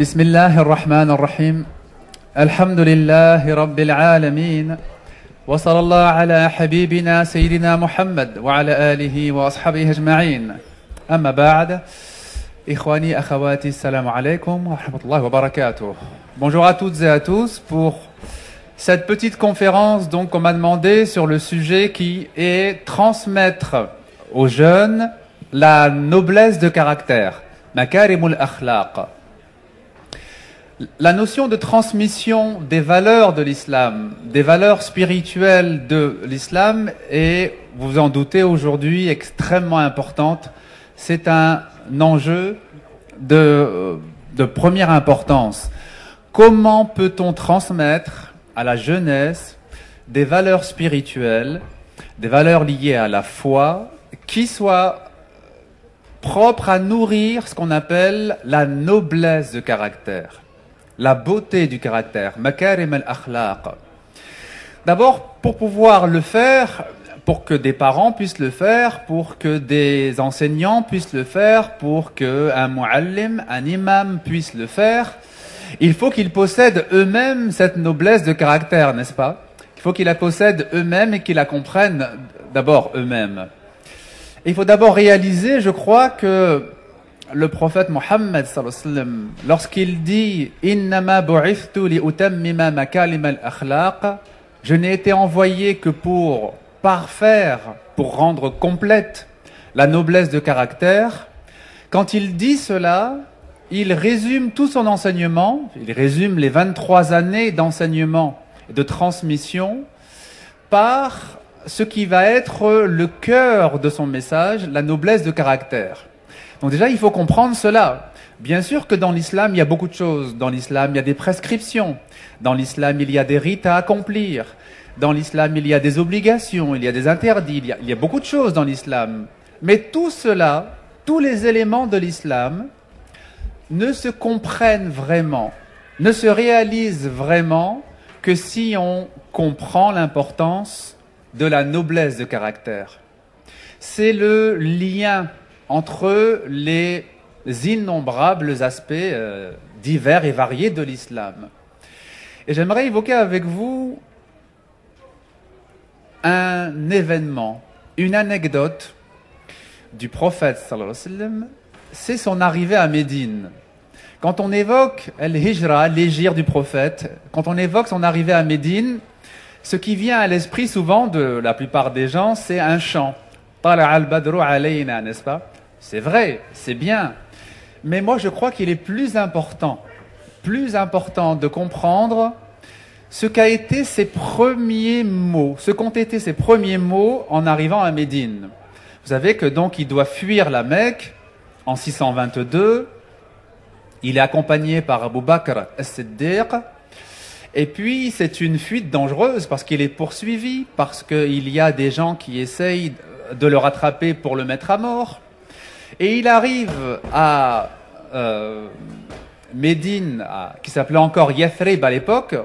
بسم الله الرحمن الرحيم الحمد لله رب العالمين وصلى الله على حبيبنا سيدنا محمد وعلى آله وأصحابه أجمعين أما بعد إخواني أخواتي السلام عليكم ورحمة الله وبركاته Bonjour à toutes et à tous pour cette petite conférence donc on m'a demandé sur le sujet qui est transmettre aux jeunes la noblesse de caractère makarimul akhlaq la notion de transmission des valeurs de l'islam, des valeurs spirituelles de l'islam est, vous en doutez aujourd'hui, extrêmement importante. C'est un enjeu de, de première importance. Comment peut-on transmettre à la jeunesse des valeurs spirituelles, des valeurs liées à la foi, qui soient propres à nourrir ce qu'on appelle la noblesse de caractère? La beauté du caractère, makarim al-akhlaq. D'abord, pour pouvoir le faire, pour que des parents puissent le faire, pour que des enseignants puissent le faire, pour que un muallim, un imam puisse le faire, il faut qu'ils possèdent eux-mêmes cette noblesse de caractère, n'est-ce pas? Il faut qu'ils la possèdent eux-mêmes et qu'ils la comprennent d'abord eux-mêmes. Il faut d'abord réaliser, je crois, que le prophète Mohammed lorsqu'il dit Innama li al-akhlaq, je n'ai été envoyé que pour parfaire, pour rendre complète la noblesse de caractère. Quand il dit cela, il résume tout son enseignement, il résume les 23 années d'enseignement et de transmission par ce qui va être le cœur de son message, la noblesse de caractère. Donc déjà, il faut comprendre cela. Bien sûr que dans l'islam, il y a beaucoup de choses. Dans l'islam, il y a des prescriptions. Dans l'islam, il y a des rites à accomplir. Dans l'islam, il y a des obligations, il y a des interdits, il y a, beaucoup de choses dans l'islam. Mais tout cela, tous les éléments de l'islam, ne se comprennent vraiment, ne se réalisent vraiment que si on comprend l'importance de la noblesse de caractère. C'est le lien entre les innombrables aspects euh, divers et variés de l'islam. Et j'aimerais évoquer avec vous un événement, une anecdote du prophète c'est son arrivée à Médine. Quand on évoque el-hijra, l'égir du prophète, quand on évoque son arrivée à Médine, ce qui vient à l'esprit souvent de la plupart des gens, c'est un chant. Tala al-badru alayna, n'est-ce pas? C'est vrai, c'est bien. Mais moi, je crois qu'il est plus important, plus important de comprendre ce qu'a été ses premiers mots, ce qu'ont été ses premiers mots en arrivant à Médine. Vous savez que donc il doit fuir la Mecque en 622. Il est accompagné par Abu Bakr as-Siddiq. Et puis, c'est une fuite dangereuse parce qu'il est poursuivi, parce qu'il y a des gens qui essayent de le rattraper pour le mettre à mort. Et il arrive à euh, Médine, qui s'appelait encore Yathrib à l'époque,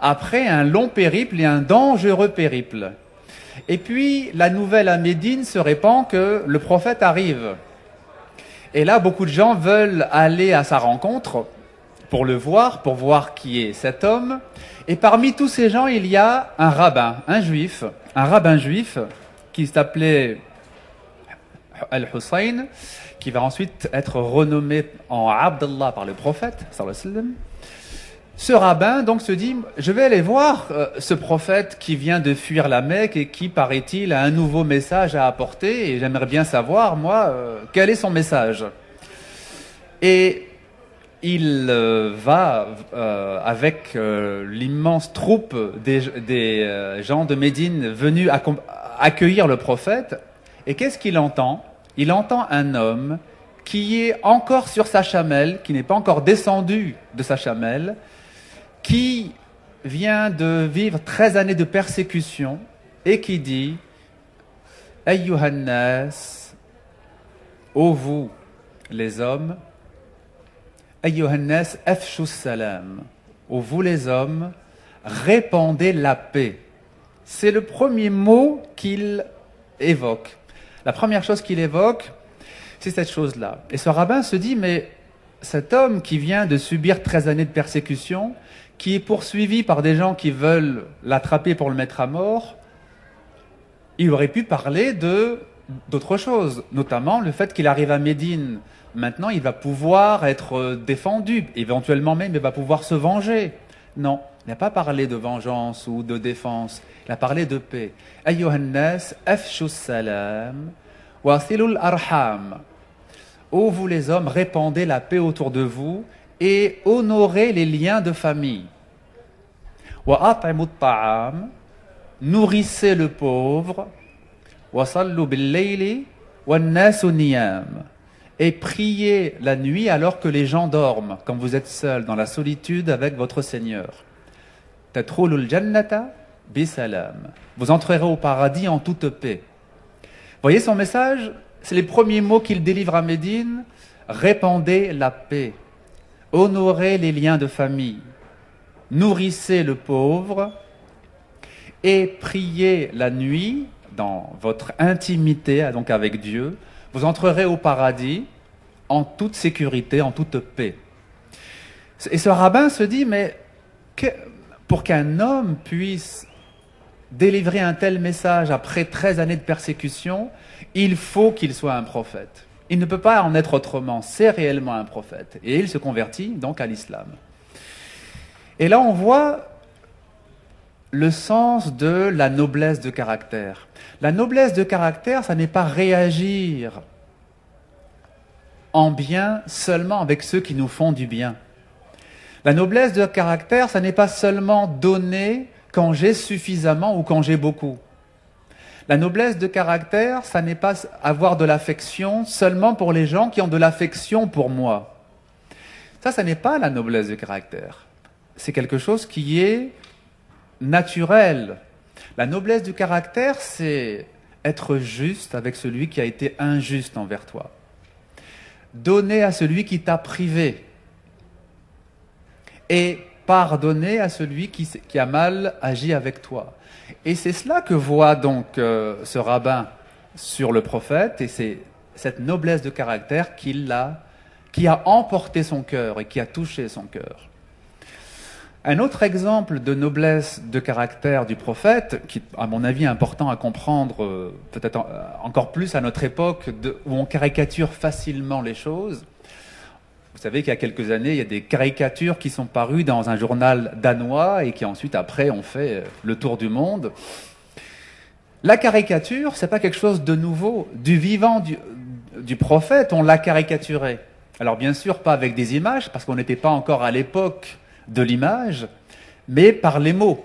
après un long périple et un dangereux périple. Et puis la nouvelle à Médine se répand que le prophète arrive. Et là, beaucoup de gens veulent aller à sa rencontre pour le voir, pour voir qui est cet homme. Et parmi tous ces gens, il y a un rabbin, un juif, un rabbin juif qui s'appelait al-Hussein, qui va ensuite être renommé en Abdallah par le prophète, ce rabbin donc se dit, je vais aller voir euh, ce prophète qui vient de fuir la Mecque et qui, paraît-il, a un nouveau message à apporter et j'aimerais bien savoir, moi, euh, quel est son message. Et il euh, va avec l'immense troupe des, des gens de Médine venus accueillir le prophète. Et qu'est-ce qu'il entend? Il entend un homme qui est encore sur sa chamelle, qui n'est pas encore descendu de sa chamelle, qui vient de vivre 13 années de persécution et qui dit Ayyuhannas, ô vous les hommes, Ayyuhannas afshu salam, ô vous les hommes, répandez la paix. C'est le premier mot qu'il évoque. La première chose qu'il évoque, c'est cette chose-là. Et ce rabbin se dit, mais cet homme qui vient de subir 13 années de persécution, qui est poursuivi par des gens qui veulent l'attraper pour le mettre à mort, il aurait pu parler de d'autres choses, notamment le fait qu'il arrive à Médine. Maintenant, il va pouvoir être défendu, éventuellement même, il va pouvoir se venger. Non, n'a pas parlé de vengeance ou de défense, il a parlé de paix. Ayyuhannas, afshu salam, wasilul arham. Ô vous les hommes, répandez la paix autour de vous et honorez les liens de famille. Wa ta'am, nourrissez le pauvre. Wa sallu bil niyam et priez la nuit alors que les gens dorment, quand vous êtes seul dans la solitude avec votre Seigneur. Vous entrerez au paradis en toute paix. Voyez son message C'est les premiers mots qu'il délivre à Médine. Répandez la paix. Honorez les liens de famille. Nourrissez le pauvre. Et priez la nuit dans votre intimité, donc avec Dieu, vous entrerez au paradis en toute sécurité, en toute paix. Et ce rabbin se dit, mais pour qu'un homme puisse délivrer un tel message après 13 années de persécution, il faut qu'il soit un prophète. Il ne peut pas en être autrement, c'est réellement un prophète. Et il se convertit donc à l'islam. Et là, on voit le sens de la noblesse de caractère. La noblesse de caractère, ça n'est pas réagir en bien seulement avec ceux qui nous font du bien. La noblesse de caractère, ça n'est pas seulement donner quand j'ai suffisamment ou quand j'ai beaucoup. La noblesse de caractère, ça n'est pas avoir de l'affection seulement pour les gens qui ont de l'affection pour moi. Ça, ça n'est pas la noblesse de caractère. C'est quelque chose qui est naturel. La noblesse du caractère, c'est être juste avec celui qui a été injuste envers toi. Donner à celui qui t'a privé. Et pardonner à celui qui, a mal agi avec toi. Et c'est cela que voit donc euh, ce rabbin sur le prophète, et c'est cette noblesse de caractère qui, a, qui a emporté son cœur et qui a touché son cœur. Un autre exemple de noblesse de caractère du prophète, qui à mon avis est important à comprendre, euh, peut-être euh, encore plus à notre époque, où on caricature facilement les choses. Vous savez qu'il y a quelques années, il y a des caricatures qui sont parues dans un journal danois et qui ensuite, après, ont fait euh, le tour du monde. La caricature, c'est pas quelque chose de nouveau. Du vivant du, du prophète, on l'a caricaturé. Alors bien sûr, pas avec des images, parce qu'on n'était pas encore à l'époque de l'image, mais par les mots.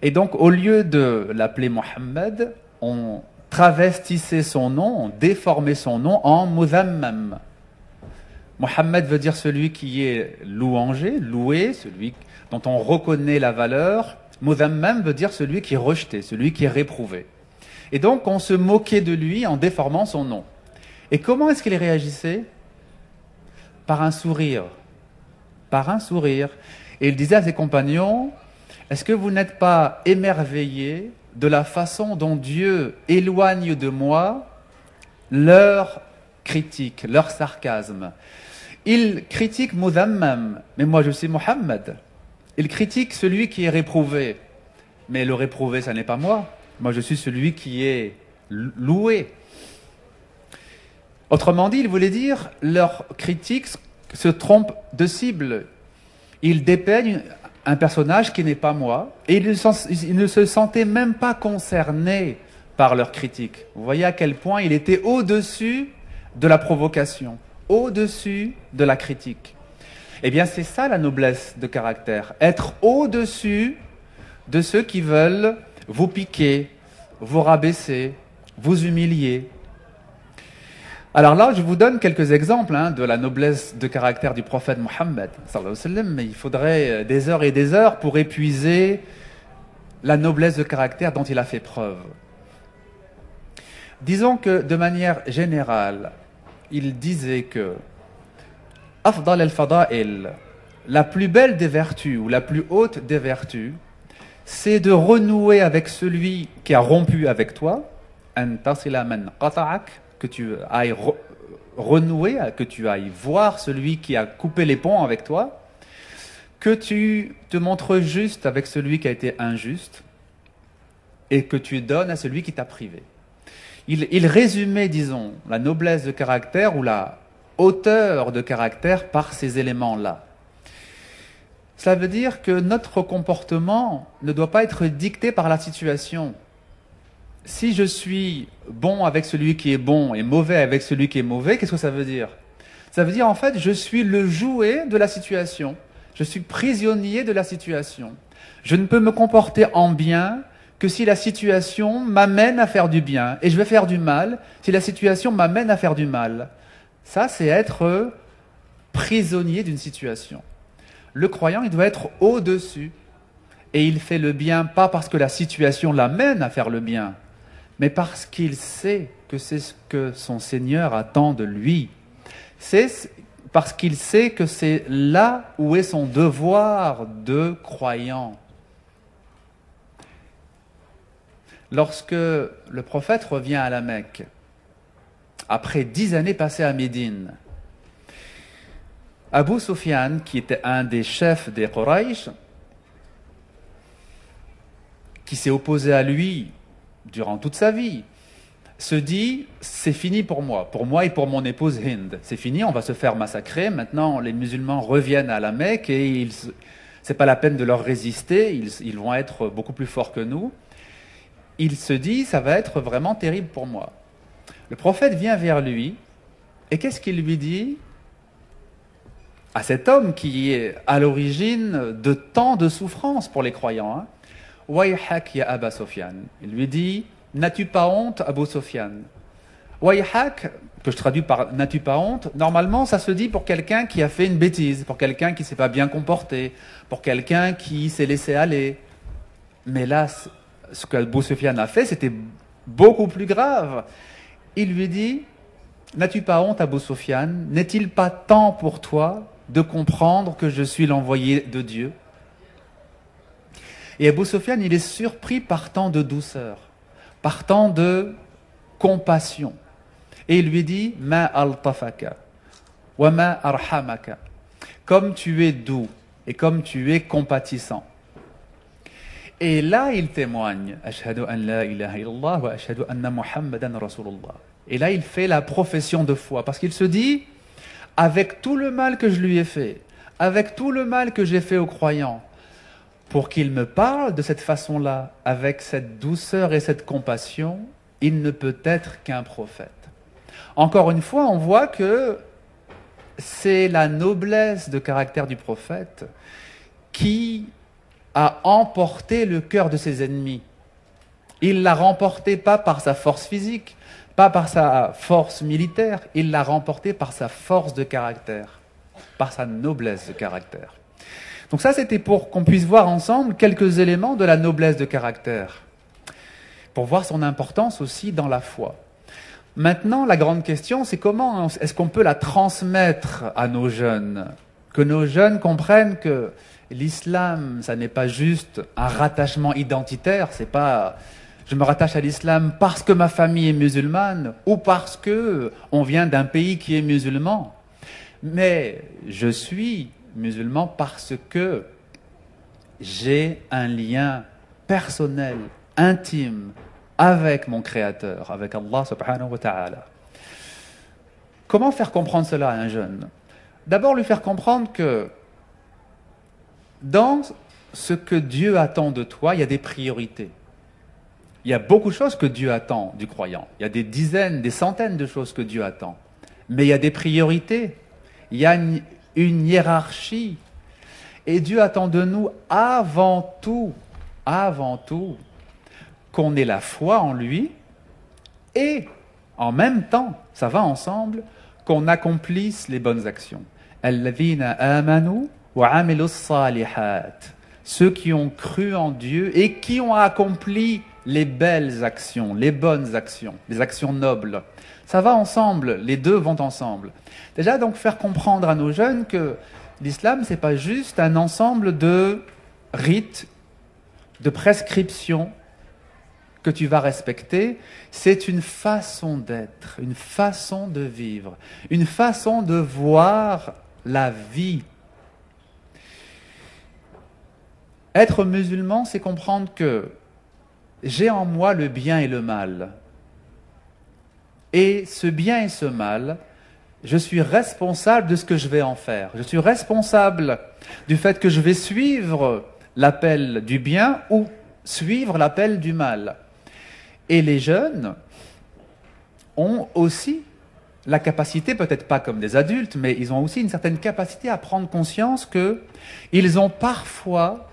Et donc, au lieu de l'appeler Mohammed, on travestissait son nom, on déformait son nom en Muzammam. Mohammed veut dire celui qui est louangé, loué, celui dont on reconnaît la valeur. Muzammam veut dire celui qui est rejeté, celui qui est réprouvé. Et donc, on se moquait de lui en déformant son nom. Et comment est-ce qu'il réagissait? Par un sourire, par un sourire. Et il disait à ses compagnons, est-ce que vous n'êtes pas émerveillés de la façon dont Dieu éloigne de moi leur critique, leur sarcasme? Il critique Muzammam, mais moi je suis Mohammed. Il critique celui qui est réprouvé, mais le réprouvé, ce n'est pas moi. Moi je suis celui qui est loué. Autrement dit, il voulait dire, leur critique se trompent de cible. Ils dépeignent un personnage qui n'est pas moi et ils ne se sentaient même pas concernés par leur critique. Vous voyez à quel point il était au-dessus de la provocation, au-dessus de la critique. Eh bien, c'est ça la noblesse de caractère, être au-dessus de ceux qui veulent vous piquer, vous rabaisser, vous humilier, alors là, je vous donne quelques exemples hein, de la noblesse de caractère du prophète Mohammed, mais il faudrait euh, des heures et des heures pour épuiser la noblesse de caractère dont il a fait preuve. Disons que de manière générale, il disait que Afdal al-Fada'il, la plus belle des vertus ou la plus haute des vertus, c'est de renouer avec celui qui a rompu avec toi, que tu ailles renouer, que tu ailles voir celui qui a coupé les ponts avec toi, que tu te montres juste avec celui qui a été injuste et que tu donnes à celui qui t'a privé. Il, résumait, disons, la noblesse de caractère ou la hauteur de caractère par ces éléments-là. Cela veut dire que notre comportement ne doit pas être dicté par la situation. Si je suis bon avec celui qui est bon et mauvais avec celui qui est mauvais, qu'est-ce que ça veut dire? Ça veut dire en fait, je suis le jouet de la situation. Je suis prisonnier de la situation. Je ne peux me comporter en bien que si la situation m'amène à faire du bien. Et je vais faire du mal si la situation m'amène à faire du mal. Ça, c'est être prisonnier d'une situation. Le croyant, il doit être au-dessus. Et il fait le bien pas parce que la situation l'amène à faire le bien, mais parce qu'il sait que c'est ce que son Seigneur attend de lui. C'est parce qu'il sait que c'est là où est son devoir de croyant. Lorsque le prophète revient à la Mecque, après dix années passées à Médine, Abu Sufyan, qui était un des chefs des Quraysh, qui s'est opposé à lui durant toute sa vie, se dit c'est fini pour moi, pour moi et pour mon épouse Hind. C'est fini, on va se faire massacrer. Maintenant, les musulmans reviennent à la Mecque et ce n'est pas la peine de leur résister, ils vont être beaucoup plus forts que nous. Il se dit ça va être vraiment terrible pour moi. Le prophète vient vers lui et qu'est-ce qu'il lui dit à cet homme qui est à l'origine de tant de souffrances pour les croyants hein Wayhak ya Aba Sofyan. Il lui dit N'as-tu pas honte, Abu Sofyan? Wayhak, que je traduis par N'as-tu pas honte? Normalement, ça se dit pour quelqu'un qui a fait une bêtise, pour quelqu'un qui s'est pas bien comporté, pour quelqu'un qui s'est laissé aller. Mais là, ce qu'Abu Sofyan a fait, c'était beaucoup plus grave il lui dit N'as-tu pas honte, Abou Sofiane N'est-il pas temps pour toi de comprendre que je suis l'envoyé de Dieu? Et Abou Sofiane, il est surpris par tant de douceur, par tant de compassion. Et il lui dit Ma al-tafaka, wa ma arhamaka. Comme tu es doux et comme tu es compatissant. Et là, il témoigne. Et là, il fait la profession de foi. Parce qu'il se dit avec tout le mal que je lui ai fait, avec tout le mal que j'ai fait aux croyants, pour qu'il me parle de cette façon-là, avec cette douceur et cette compassion, il ne peut être qu'un prophète. Encore une fois, on voit que c'est la noblesse de caractère du prophète qui a emporté le cœur de ses ennemis. Il l'a remporté pas par sa force physique, pas par sa force militaire, il l'a remporté par sa force de caractère, par sa noblesse de caractère. Donc ça, c'était pour qu'on puisse voir ensemble quelques éléments de la noblesse de caractère, pour voir son importance aussi dans la foi. Maintenant, la grande question, c'est comment est-ce qu'on peut la transmettre à nos jeunes? Que nos jeunes comprennent que l'islam, ça n'est pas juste un rattachement identitaire, c'est pas je me rattache à l'islam parce que ma famille est musulmane ou parce que on vient d'un pays qui est musulman. Mais je suis musulman parce que j'ai un lien personnel, intime avec mon créateur, avec Allah subhanahu wa ta'ala. Comment faire comprendre cela à un jeune? D'abord lui faire comprendre que dans ce que Dieu attend de toi, il y a des priorités. Il y a beaucoup de choses que Dieu attend du croyant. Il y a des dizaines, des centaines de choses que Dieu attend. Mais il y a des priorités. Il y a une, hiérarchie. Et Dieu attend de nous avant tout, avant tout, qu'on ait la foi en lui et en même temps, ça va ensemble, qu'on accomplisse les bonnes actions. amanu ceux qui ont cru en Dieu et qui ont accompli les belles actions, les bonnes actions, les actions nobles. Ça va ensemble, les deux vont ensemble. Déjà, donc, faire comprendre à nos jeunes que l'islam, c'est pas juste un ensemble de rites, de prescriptions que tu vas respecter, c'est une façon d'être, une façon de vivre, une façon de voir la vie. Être musulman, c'est comprendre que j'ai en moi le bien et le mal. Et ce bien et ce mal, je suis responsable de ce que je vais en faire. Je suis responsable du fait que je vais suivre l'appel du bien ou suivre l'appel du mal. Et les jeunes ont aussi la capacité, peut-être pas comme des adultes, mais ils ont aussi une certaine capacité à prendre conscience qu'ils ont parfois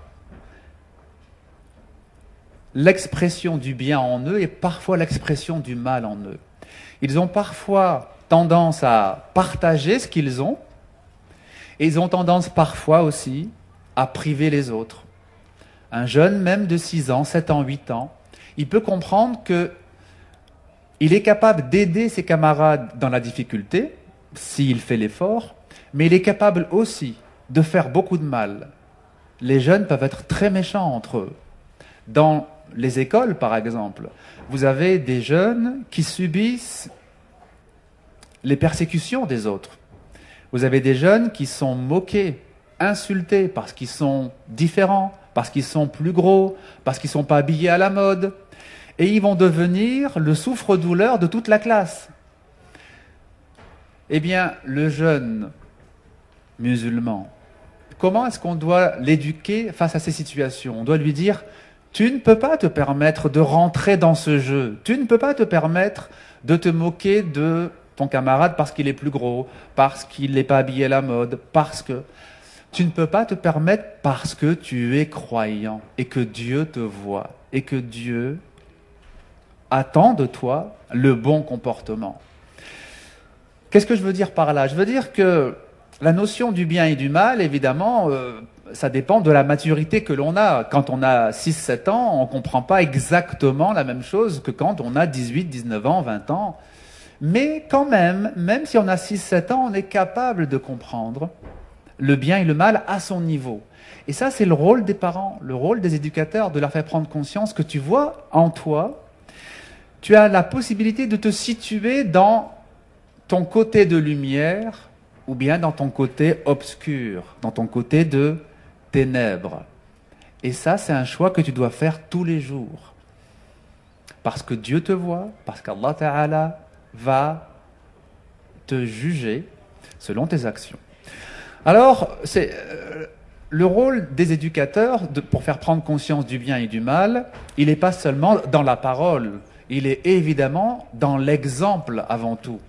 l'expression du bien en eux et parfois l'expression du mal en eux. Ils ont parfois tendance à partager ce qu'ils ont et ils ont tendance parfois aussi à priver les autres. Un jeune, même de 6 ans, 7 ans, 8 ans, il peut comprendre que il est capable d'aider ses camarades dans la difficulté, s'il fait l'effort, mais il est capable aussi de faire beaucoup de mal. Les jeunes peuvent être très méchants entre eux. Dans les écoles, par exemple, vous avez des jeunes qui subissent les persécutions des autres. Vous avez des jeunes qui sont moqués, insultés parce qu'ils sont différents, parce qu'ils sont plus gros, parce qu'ils ne sont pas habillés à la mode. Et ils vont devenir le souffre-douleur de toute la classe. Eh bien, le jeune musulman, comment est-ce qu'on doit l'éduquer face à ces situations? On doit lui dire, tu ne peux pas te permettre de rentrer dans ce jeu. Tu ne peux pas te permettre de te moquer de ton camarade parce qu'il est plus gros, parce qu'il n'est pas habillé à la mode, parce que tu ne peux pas te permettre parce que tu es croyant et que Dieu te voit et que Dieu attend de toi le bon comportement. Qu'est-ce que je veux dire par là? Je veux dire que la notion du bien et du mal, évidemment, euh, ça dépend de la maturité que l'on a. Quand on a 6-7 ans, on ne comprend pas exactement la même chose que quand on a 18, 19 ans, 20 ans. Mais quand même, même si on a 6-7 ans, on est capable de comprendre le bien et le mal à son niveau. Et ça, c'est le rôle des parents, le rôle des éducateurs, de leur faire prendre conscience que tu vois en toi, tu as la possibilité de te situer dans ton côté de lumière ou bien dans ton côté obscur, dans ton côté de ténèbres. Et ça, c'est un choix que tu dois faire tous les jours. Parce que Dieu te voit, parce qu'Allah Ta'ala va te juger selon tes actions. Alors, c'est euh, le rôle des éducateurs pour faire prendre conscience du bien et du mal, il n'est pas seulement dans la parole, il est évidemment dans l'exemple avant tout.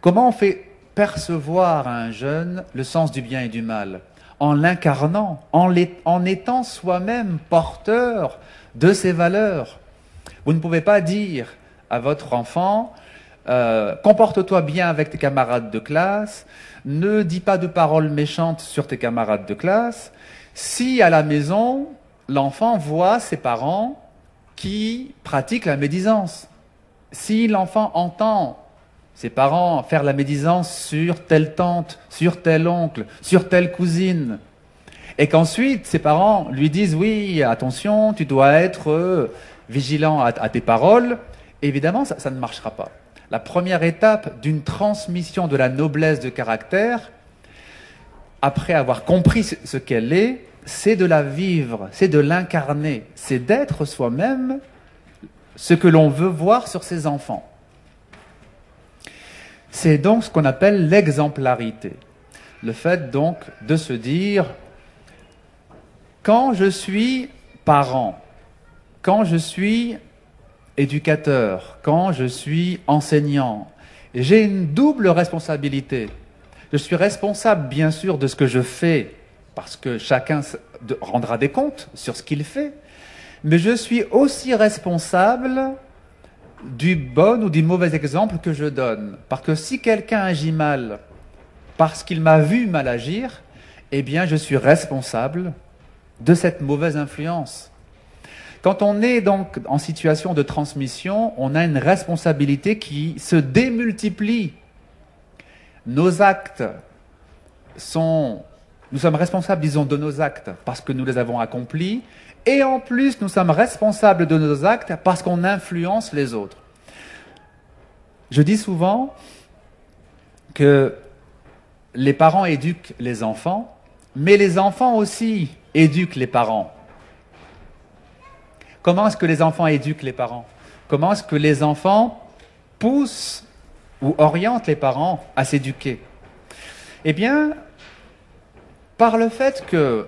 Comment on fait percevoir à un jeune le sens du bien et du mal? En l'incarnant, en, étant soi-même porteur de ces valeurs. Vous ne pouvez pas dire à votre enfant, euh, comporte-toi bien avec tes camarades de classe, ne dis pas de paroles méchantes sur tes camarades de classe, si à la maison, l'enfant voit ses parents qui pratiquent la médisance. Si l'enfant entend ses parents faire la médisance sur telle tante, sur tel oncle, sur telle cousine, et qu'ensuite ses parents lui disent oui, attention, tu dois être euh, vigilant à, tes paroles, évidemment, ça, ne marchera pas. La première étape d'une transmission de la noblesse de caractère, après avoir compris ce qu'elle est, c'est de la vivre, c'est de l'incarner, c'est d'être soi-même ce que l'on veut voir sur ses enfants. C'est donc ce qu'on appelle l'exemplarité. Le fait donc de se dire, quand je suis parent, quand je suis éducateur, quand je suis enseignant, j'ai une double responsabilité. Je suis responsable, bien sûr, de ce que je fais, parce que chacun rendra des comptes sur ce qu'il fait, mais je suis aussi responsable du bon ou du mauvais exemple que je donne. Parce que si quelqu'un agit mal parce qu'il m'a vu mal agir, eh bien je suis responsable de cette mauvaise influence. Quand on est donc en situation de transmission, on a une responsabilité qui se démultiplie. Nos actes sont... Nous sommes responsables, disons, de nos actes parce que nous les avons accomplis et en plus nous sommes responsables de nos actes parce qu'on influence les autres. Je dis souvent que les parents éduquent les enfants, mais les enfants aussi éduquent les parents. Comment est-ce que les enfants éduquent les parents? Comment est-ce que les enfants poussent ou orientent les parents à s'éduquer? Eh bien, par le fait que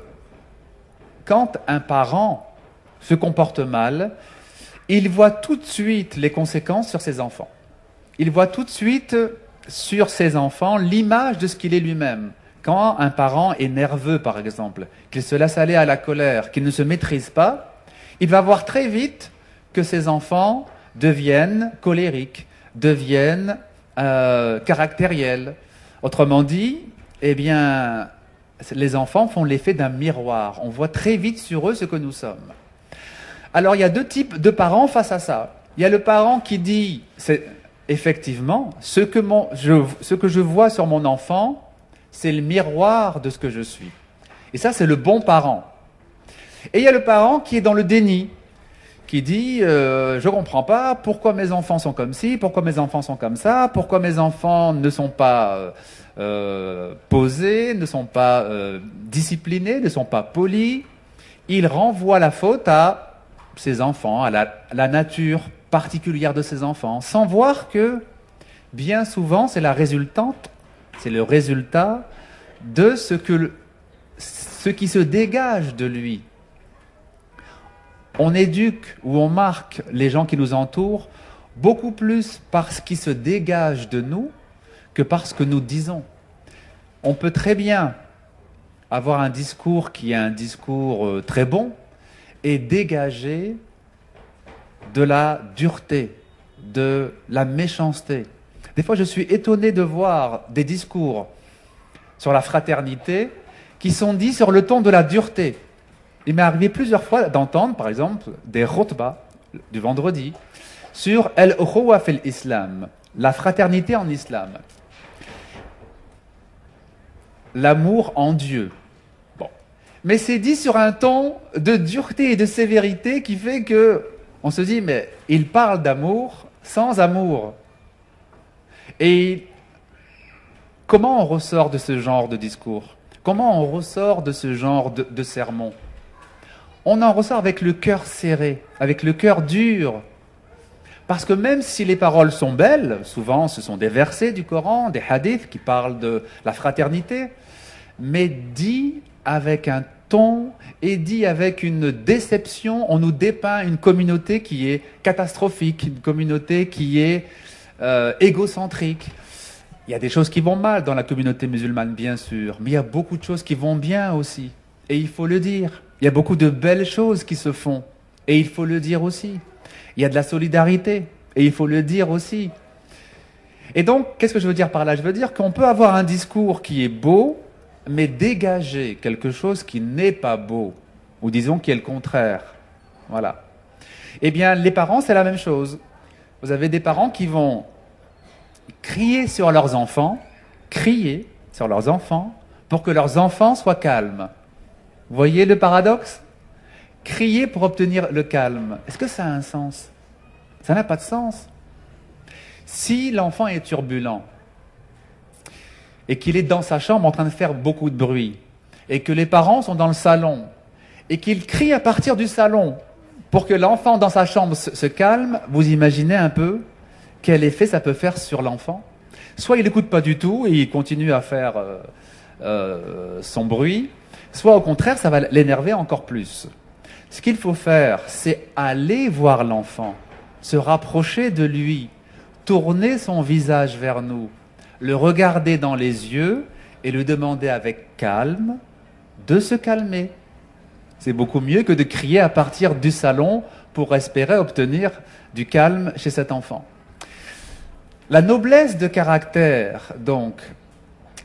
quand un parent se comporte mal, il voit tout de suite les conséquences sur ses enfants. Il voit tout de suite sur ses enfants l'image de ce qu'il est lui-même. Quand un parent est nerveux, par exemple, qu'il se laisse aller à la colère, qu'il ne se maîtrise pas, il va voir très vite que ses enfants deviennent colériques, deviennent euh, caractériels. Autrement dit, eh bien, les enfants font l'effet d'un miroir. On voit très vite sur eux ce que nous sommes. Alors il y a deux types de parents face à ça. Il y a le parent qui dit, c'est effectivement, ce que, je, vois sur mon enfant, c'est le miroir de ce que je suis. Et ça, c'est le bon parent. Et il y a le parent qui est dans le déni, qui dit euh, je comprends pas pourquoi mes enfants sont comme ci, pourquoi mes enfants sont comme ça, pourquoi mes enfants ne sont pas euh, posés, ne sont pas euh, disciplinés, ne sont pas polis. Il renvoie la faute à ses enfants, à la, nature particulière de ses enfants, sans voir que bien souvent c'est la résultante, c'est le résultat de ce que ce qui se dégage de lui, on éduque ou on marque les gens qui nous entourent beaucoup plus par ce qui se dégage de nous que par ce que nous disons. On peut très bien avoir un discours qui est un discours euh, très bon et dégager de la dureté, de la méchanceté. Des fois, je suis étonné de voir des discours sur la fraternité qui sont dits sur le ton de la dureté. Il m'est arrivé plusieurs fois d'entendre, par exemple, des rotbas du vendredi sur el fil islam, la fraternité en islam, l'amour en Dieu. Bon, mais c'est dit sur un ton de dureté et de sévérité qui fait que on se dit mais il parle d'amour sans amour. Et comment on ressort de ce genre de discours? Comment on ressort de ce genre de, de sermon? On en ressort avec le cœur serré, avec le cœur dur. Parce que même si les paroles sont belles, souvent ce sont des versets du Coran, des hadiths qui parlent de la fraternité, mais dit avec un ton et dit avec une déception, on nous dépeint une communauté qui est catastrophique, une communauté qui est euh, égocentrique. Il y a des choses qui vont mal dans la communauté musulmane, bien sûr, mais il y a beaucoup de choses qui vont bien aussi. Et il faut le dire. Il y a beaucoup de belles choses qui se font. Et il faut le dire aussi. Il y a de la solidarité. Et il faut le dire aussi. Et donc, qu'est-ce que je veux dire par là? Je veux dire qu'on peut avoir un discours qui est beau, mais dégager quelque chose qui n'est pas beau, ou disons qui est le contraire. Voilà. Eh bien, les parents, c'est la même chose. Vous avez des parents qui vont crier sur leurs enfants, crier sur leurs enfants, pour que leurs enfants soient calmes. Voyez le paradoxe? Crier pour obtenir le calme. Est-ce que ça a un sens? Ça n'a pas de sens. Si l'enfant est turbulent et qu'il est dans sa chambre en train de faire beaucoup de bruit et que les parents sont dans le salon et qu'il crie à partir du salon pour que l'enfant dans sa chambre se, calme, vous imaginez un peu quel effet ça peut faire sur l'enfant Soit il n'écoute pas du tout et il continue à faire euh, euh, son bruit, soit au contraire, ça va l'énerver encore plus. Ce qu'il faut faire, c'est aller voir l'enfant, se rapprocher de lui, tourner son visage vers nous, le regarder dans les yeux et lui demander avec calme de se calmer. C'est beaucoup mieux que de crier à partir du salon pour espérer obtenir du calme chez cet enfant. La noblesse de caractère, donc,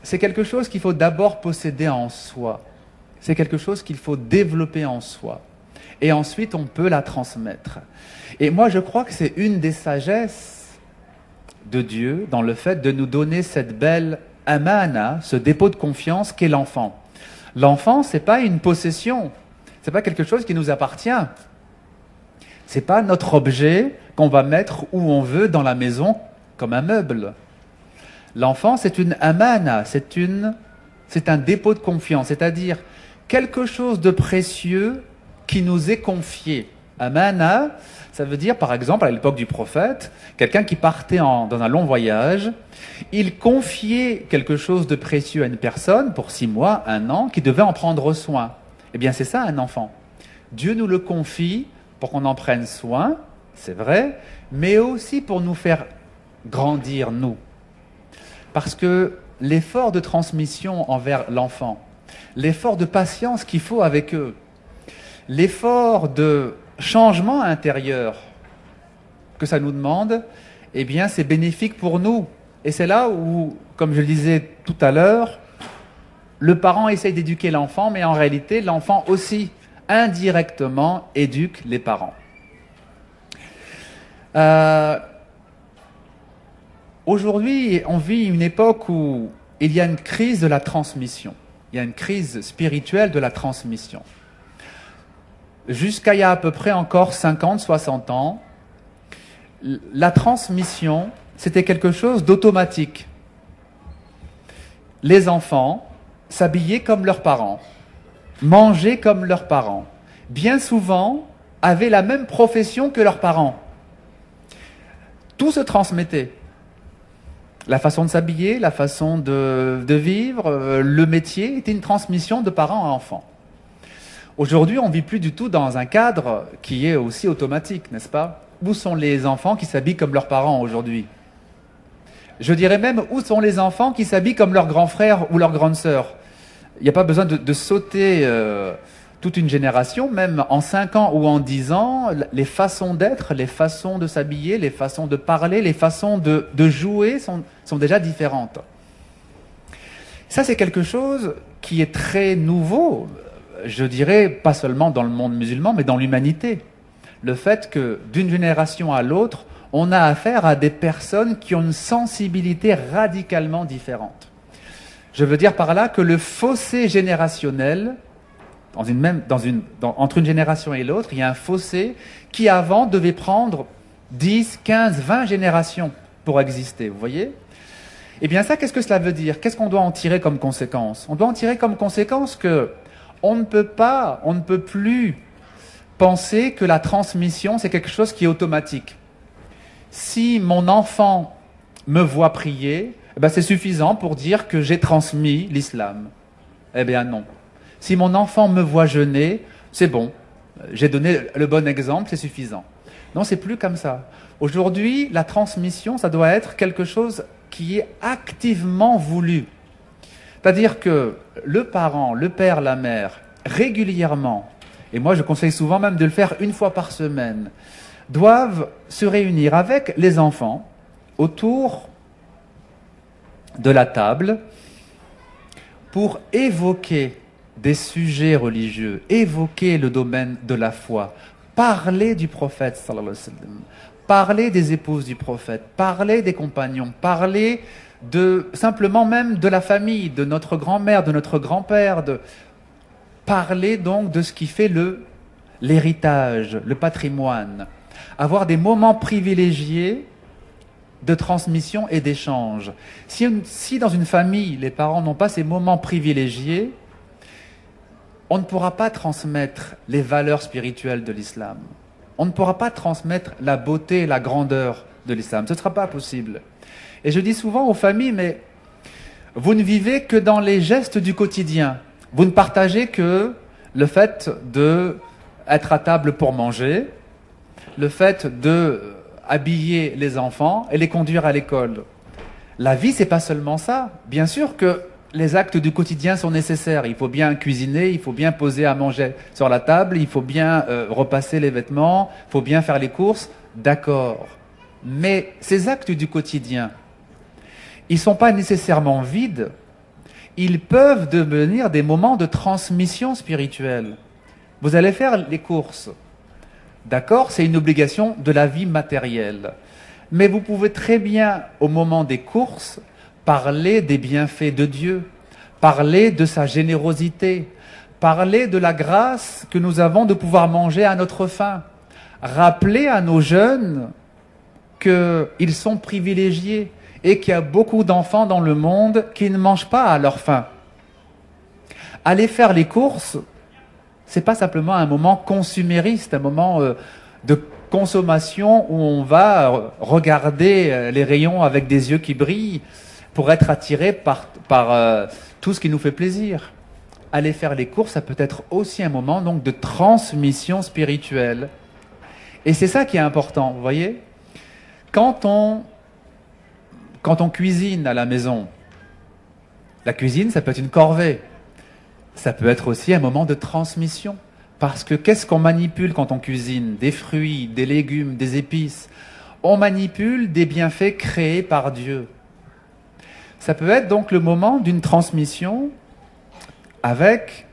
c'est quelque chose qu'il faut d'abord posséder en soi c'est quelque chose qu'il faut développer en soi. Et ensuite, on peut la transmettre. Et moi, je crois que c'est une des sagesses de Dieu dans le fait de nous donner cette belle amana, ce dépôt de confiance qu'est l'enfant. L'enfant, c'est pas une possession, C'est pas quelque chose qui nous appartient. C'est pas notre objet qu'on va mettre où on veut dans la maison comme un meuble. L'enfant, c'est une amana, c'est une, c'est un dépôt de confiance, c'est-à-dire quelque chose de précieux qui nous est confié. Amana, ça veut dire, par exemple, à l'époque du prophète, quelqu'un qui partait dans un long voyage, il confiait quelque chose de précieux à une personne pour six mois, un an, qui devait en prendre soin. Eh bien, c'est ça un enfant. Dieu nous le confie pour qu'on en prenne soin, c'est vrai, mais aussi pour nous faire grandir, nous. Parce que l'effort de transmission envers l'enfant, l'effort de patience qu'il faut avec eux, l'effort de changement intérieur que ça nous demande, eh bien, c'est bénéfique pour nous. Et c'est là où, comme je le disais tout à l'heure, le parent essaye d'éduquer l'enfant, mais en réalité, l'enfant aussi, indirectement, éduque les parents. Euh, Aujourd'hui, on vit une époque où il y a une crise de la transmission. Il y a une crise spirituelle de la transmission. Jusqu'à il y a à peu près encore 50, 60 ans, la transmission, c'était quelque chose d'automatique. Les enfants s'habillaient comme leurs parents, mangeaient comme leurs parents, bien souvent avaient la même profession que leurs parents. Tout se transmettait. La façon de s'habiller, la façon de, vivre, euh, le métier était une transmission de parents à enfants. Aujourd'hui, on vit plus du tout dans un cadre qui est aussi automatique, n'est-ce pas? Où sont les enfants qui s'habillent comme leurs parents aujourd'hui? Je dirais même où sont les enfants qui s'habillent comme leurs grands frères ou leurs grandes sœurs? Il n'y a pas besoin de, sauter euh, toute une génération, même en 5 ans ou en 10 ans, les façons d'être, les façons de s'habiller, les façons de parler, les façons de, jouer sont déjà différentes. Ça, c'est quelque chose qui est très nouveau, je dirais, pas seulement dans le monde musulman, mais dans l'humanité. Le fait que d'une génération à l'autre, on a affaire à des personnes qui ont une sensibilité radicalement différente. Je veux dire par là que le fossé générationnel entre une génération et l'autre, il y a un fossé qui avant devait prendre 10, 15, 20 générations pour exister. Vous voyez? Eh bien ça, qu'est-ce que cela veut dire? Qu'est-ce qu'on doit en tirer comme conséquence? On doit en tirer comme conséquence que on ne peut pas, on ne peut plus penser que la transmission, c'est quelque chose qui est automatique. Si mon enfant me voit prier, eh ben c'est suffisant pour dire que j'ai transmis l'islam. Eh bien non. Si mon enfant me voit jeûner, c'est bon. J'ai donné le bon exemple, c'est suffisant. Non, c'est plus comme ça. Aujourd'hui, la transmission, ça doit être quelque chose qui est activement voulu. C'est-à-dire que le parent, le père, la mère, régulièrement, et moi je conseille souvent même de le faire une fois par semaine, doivent se réunir avec les enfants autour de la table pour évoquer des sujets religieux, évoquer le domaine de la foi, parler du prophète, parler des épouses du prophète, parler des compagnons, parler de simplement même de la famille, de notre grand-mère, de notre grand-père, de parler donc de ce qui fait le l'héritage, le patrimoine, avoir des moments privilégiés de transmission et d'échange. Si, si dans une famille, les parents n'ont pas ces moments privilégiés, on ne pourra pas transmettre les valeurs spirituelles de l'islam. On ne pourra pas transmettre la beauté la grandeur de l'islam. Ce ne sera pas possible. Et je dis souvent aux familles, mais vous ne vivez que dans les gestes du quotidien. Vous ne partagez que le fait de être à table pour manger, le fait de habiller les enfants et les conduire à l'école. La vie, c'est pas seulement ça. Bien sûr que les actes du quotidien sont nécessaires. Il faut bien cuisiner, il faut bien poser à manger sur la table, il faut bien euh, repasser les vêtements, il faut bien faire les courses. D'accord. Mais ces actes du quotidien, ils ne sont pas nécessairement vides. Ils peuvent devenir des moments de transmission spirituelle. Vous allez faire les courses. D'accord? C'est une obligation de la vie matérielle. Mais vous pouvez très bien, au moment des courses, parler des bienfaits de Dieu, parler de sa générosité, parler de la grâce que nous avons de pouvoir manger à notre faim, rappeler à nos jeunes qu'ils sont privilégiés et qu'il y a beaucoup d'enfants dans le monde qui ne mangent pas à leur faim. Aller faire les courses, c'est pas simplement un moment consumériste, un moment euh, de consommation où on va regarder euh, les rayons avec des yeux qui brillent pour être attiré par, par euh, tout ce qui nous fait plaisir. Aller faire les courses, ça peut être aussi un moment donc de transmission spirituelle. Et c'est ça qui est important, vous voyez? Quand on quand on cuisine à la maison, la cuisine, ça peut être une corvée. Ça peut être aussi un moment de transmission. Parce que qu'est-ce qu'on manipule quand on cuisine Des fruits, des légumes, des épices? On manipule des bienfaits créés par Dieu. Ça peut être donc le moment d'une transmission avec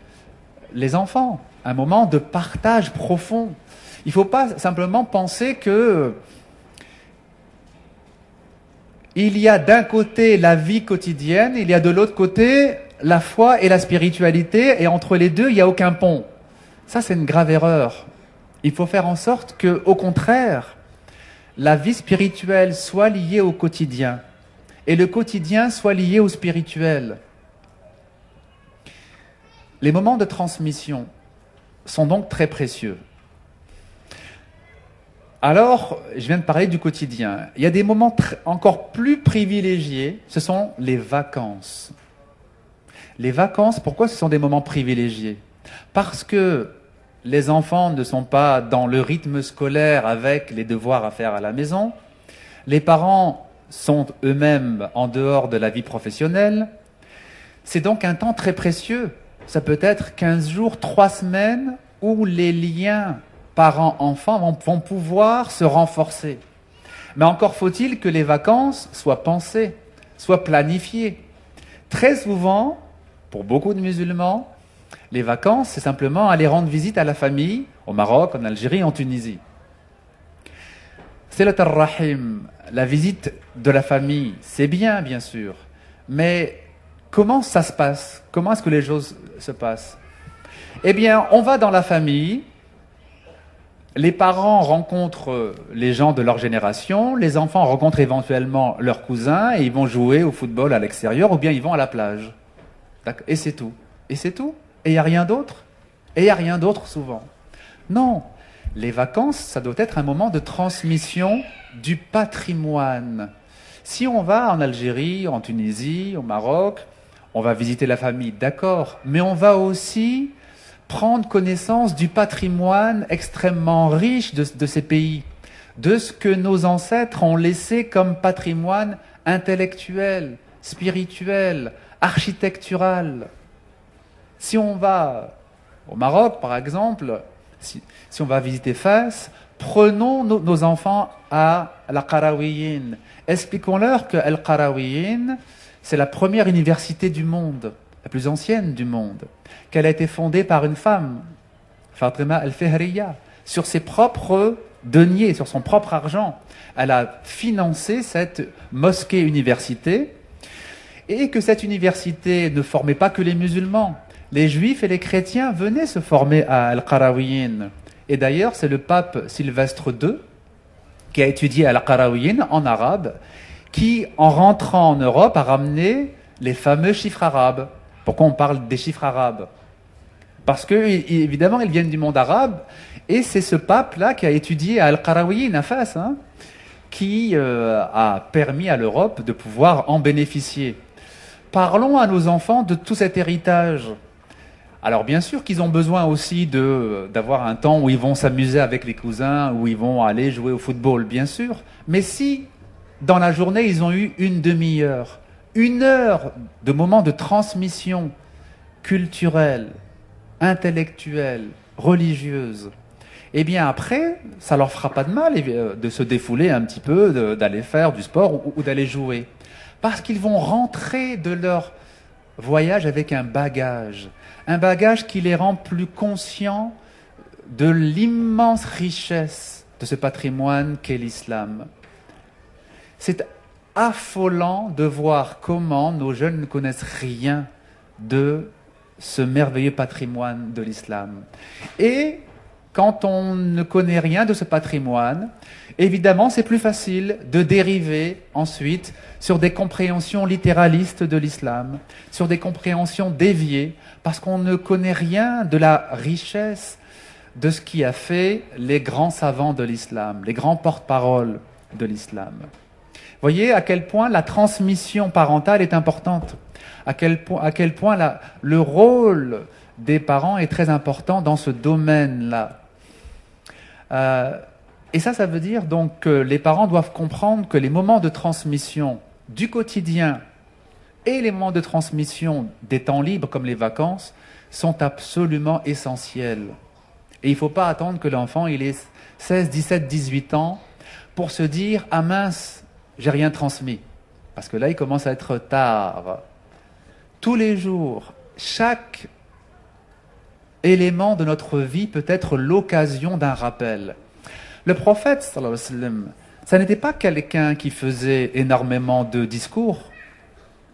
les enfants, un moment de partage profond. Il ne faut pas simplement penser que il y a d'un côté la vie quotidienne, il y a de l'autre côté la foi et la spiritualité, et entre les deux, il n'y a aucun pont. Ça, c'est une grave erreur. Il faut faire en sorte que, au contraire, la vie spirituelle soit liée au quotidien, et le quotidien soit lié au spirituel. Les moments de transmission sont donc très précieux. Alors, je viens de parler du quotidien. Il y a des moments encore plus privilégiés, ce sont les vacances. Les vacances, pourquoi ce sont des moments privilégiés? Parce que les enfants ne sont pas dans le rythme scolaire avec les devoirs à faire à la maison. Les parents sont eux-mêmes en dehors de la vie professionnelle. C'est donc un temps très précieux. Ça peut être 15 jours, 3 semaines où les liens parents-enfants vont, pouvoir se renforcer. Mais encore faut-il que les vacances soient pensées, soient planifiées. Très souvent, pour beaucoup de musulmans, les vacances, c'est simplement aller rendre visite à la famille au Maroc, en Algérie, en Tunisie. C'est le rahim la visite de la famille, c'est bien, bien sûr. Mais comment ça se passe? Comment est-ce que les choses se passent? Eh bien, on va dans la famille, les parents rencontrent les gens de leur génération, les enfants rencontrent éventuellement leurs cousins et ils vont jouer au football à l'extérieur ou bien ils vont à la plage. Et c'est tout. Et c'est tout. Et il n'y a rien d'autre. Et il n'y a rien d'autre souvent. Non. Les vacances, ça doit être un moment de transmission du patrimoine. Si on va en Algérie, en Tunisie, au Maroc, on va visiter la famille, d'accord, mais on va aussi prendre connaissance du patrimoine extrêmement riche de, ces pays, de ce que nos ancêtres ont laissé comme patrimoine intellectuel, spirituel, architectural. Si on va au Maroc, par exemple, si, on va visiter Fès, prenons nos, enfants à Al-Qarawiyin. Expliquons-leur que Al-Qarawiyin, c'est la première université du monde, la plus ancienne du monde qu'elle a été fondée par une femme, Fatima al-Fihriya, sur ses propres deniers, sur son propre argent. Elle a financé cette mosquée université et que cette université ne formait pas que les musulmans. Les juifs et les chrétiens venaient se former à Al-Qarawiyin. Et d'ailleurs, c'est le pape Sylvestre II qui a étudié Al-Qarawiyin en arabe, qui, en rentrant en Europe, a ramené les fameux chiffres arabes. Pourquoi on parle des chiffres arabes parce que, évidemment, ils viennent du monde arabe, et c'est ce pape-là qui a étudié à Al-Qarawi, Nafas, hein, qui euh, a permis à l'Europe de pouvoir en bénéficier. Parlons à nos enfants de tout cet héritage. Alors bien sûr qu'ils ont besoin aussi d'avoir un temps où ils vont s'amuser avec les cousins, où ils vont aller jouer au football, bien sûr. Mais si dans la journée ils ont eu une demi-heure, une heure de moment de transmission culturelle, intellectuelle, religieuse, eh bien après, ça leur fera pas de mal euh, de se défouler un petit peu, d'aller faire du sport ou, d'aller jouer. Parce qu'ils vont rentrer de leur voyage avec un bagage. Un bagage qui les rend plus conscients de l'immense richesse de ce patrimoine qu'est l'islam. C'est affolant de voir comment nos jeunes ne connaissent rien de ce merveilleux patrimoine de l'islam. Et quand on ne connaît rien de ce patrimoine, évidemment, c'est plus facile de dériver ensuite sur des compréhensions littéralistes de l'islam, sur des compréhensions déviées, parce qu'on ne connaît rien de la richesse de ce qui a fait les grands savants de l'islam, les grands porte-paroles de l'islam. Voyez à quel point la transmission parentale est importante, à quel point, le rôle des parents est très important dans ce domaine-là. Euh, et ça, ça veut dire donc que les parents doivent comprendre que les moments de transmission du quotidien et les moments de transmission des temps libres comme les vacances sont absolument essentiels. Et il ne faut pas attendre que l'enfant il ait 16, 17, 18 ans pour se dire ah mince, j'ai rien transmis. Parce que là, il commence à être tard. Tous les jours, chaque élément de notre vie peut être l'occasion d'un rappel. Le prophète, ça n'était pas quelqu'un qui faisait énormément de discours,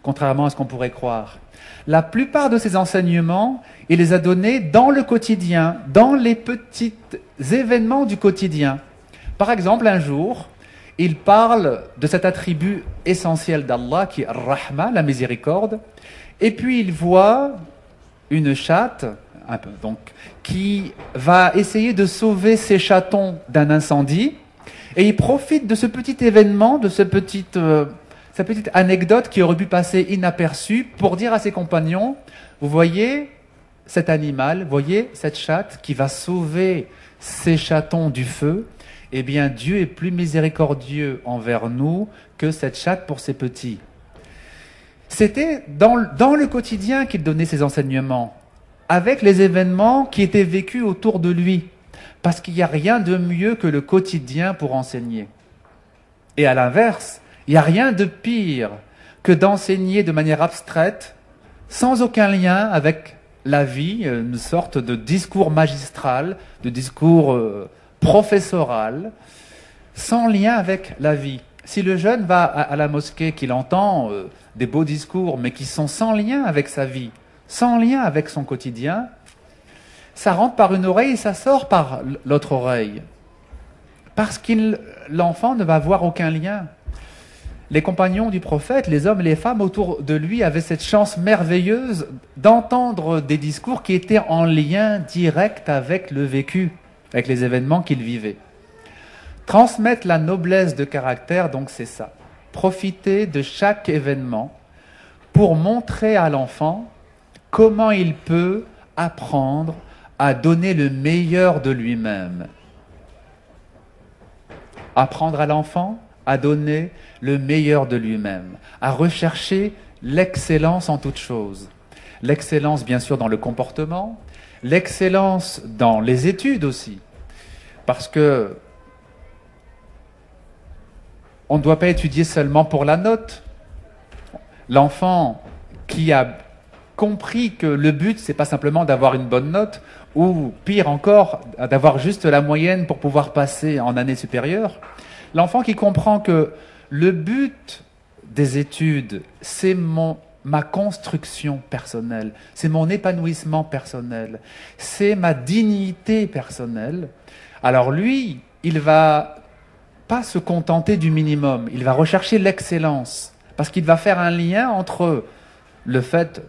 contrairement à ce qu'on pourrait croire. La plupart de ses enseignements, il les a donnés dans le quotidien, dans les petits événements du quotidien. Par exemple, un jour, il parle de cet attribut essentiel d'Allah qui est Rahma, la miséricorde, et puis il voit une chatte donc, qui va essayer de sauver ses chatons d'un incendie, et il profite de ce petit événement, de ce petit, euh, cette petite anecdote qui aurait pu passer inaperçue pour dire à ses compagnons, vous voyez cet animal, vous voyez cette chatte qui va sauver ses chatons du feu, eh bien Dieu est plus miséricordieux envers nous que cette chatte pour ses petits. C'était dans, le quotidien qu'il donnait ses enseignements avec les événements qui étaient vécus autour de lui. Parce qu'il n'y a rien de mieux que le quotidien pour enseigner. Et à l'inverse, il n'y a rien de pire que d'enseigner de manière abstraite, sans aucun lien avec la vie, une sorte de discours magistral, de discours euh, professoral, sans lien avec la vie. Si le jeune va à, la mosquée, qu'il entend euh, des beaux discours, mais qui sont sans lien avec sa vie, sans lien avec son quotidien, ça rentre par une oreille et ça sort par l'autre oreille. Parce que l'enfant ne va voir aucun lien. Les compagnons du prophète, les hommes et les femmes autour de lui avaient cette chance merveilleuse d'entendre des discours qui étaient en lien direct avec le vécu, avec les événements qu'ils vivaient. Transmettre la noblesse de caractère, donc c'est ça. Profiter de chaque événement pour montrer à l'enfant comment il peut apprendre à donner le meilleur de lui-même. Apprendre à l'enfant à donner le meilleur de lui-même, à rechercher l'excellence en toute chose. L'excellence, bien sûr, dans le comportement, l'excellence dans les études aussi. Parce que on ne doit pas étudier seulement pour la note. L'enfant qui a compris que le but, c'est pas simplement d'avoir une bonne note, ou pire encore, d'avoir juste la moyenne pour pouvoir passer en année supérieure. L'enfant qui comprend que le but des études, c'est mon, ma construction personnelle, c'est mon épanouissement personnel, c'est ma dignité personnelle. Alors lui, il va pas se contenter du minimum, il va rechercher l'excellence, parce qu'il va faire un lien entre le fait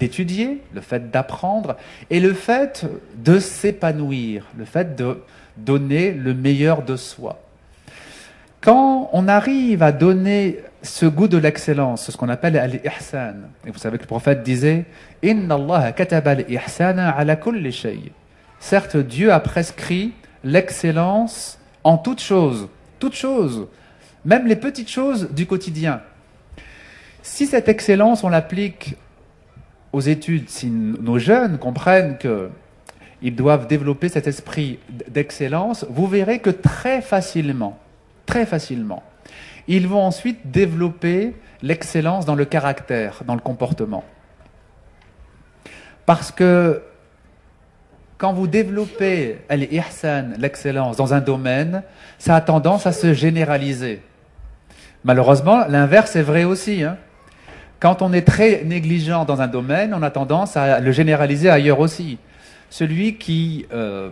d'étudier, le fait d'apprendre et le fait de s'épanouir, le fait de donner le meilleur de soi. Quand on arrive à donner ce goût de l'excellence, ce qu'on appelle al-ihsan, et vous savez que le prophète disait Inna Allah kataba al-ihsana ala kulli shay. Certes, Dieu a prescrit l'excellence en toutes choses, toutes choses, même les petites choses du quotidien. Si cette excellence, on l'applique aux études, si nos jeunes comprennent qu'ils doivent développer cet esprit d'excellence, vous verrez que très facilement, très facilement, ils vont ensuite développer l'excellence dans le caractère, dans le comportement. Parce que quand vous développez l'excellence dans un domaine, ça a tendance à se généraliser. Malheureusement, l'inverse est vrai aussi. Hein Quand on est très négligent dans un domaine, on a tendance à le généraliser ailleurs aussi. Celui qui euh,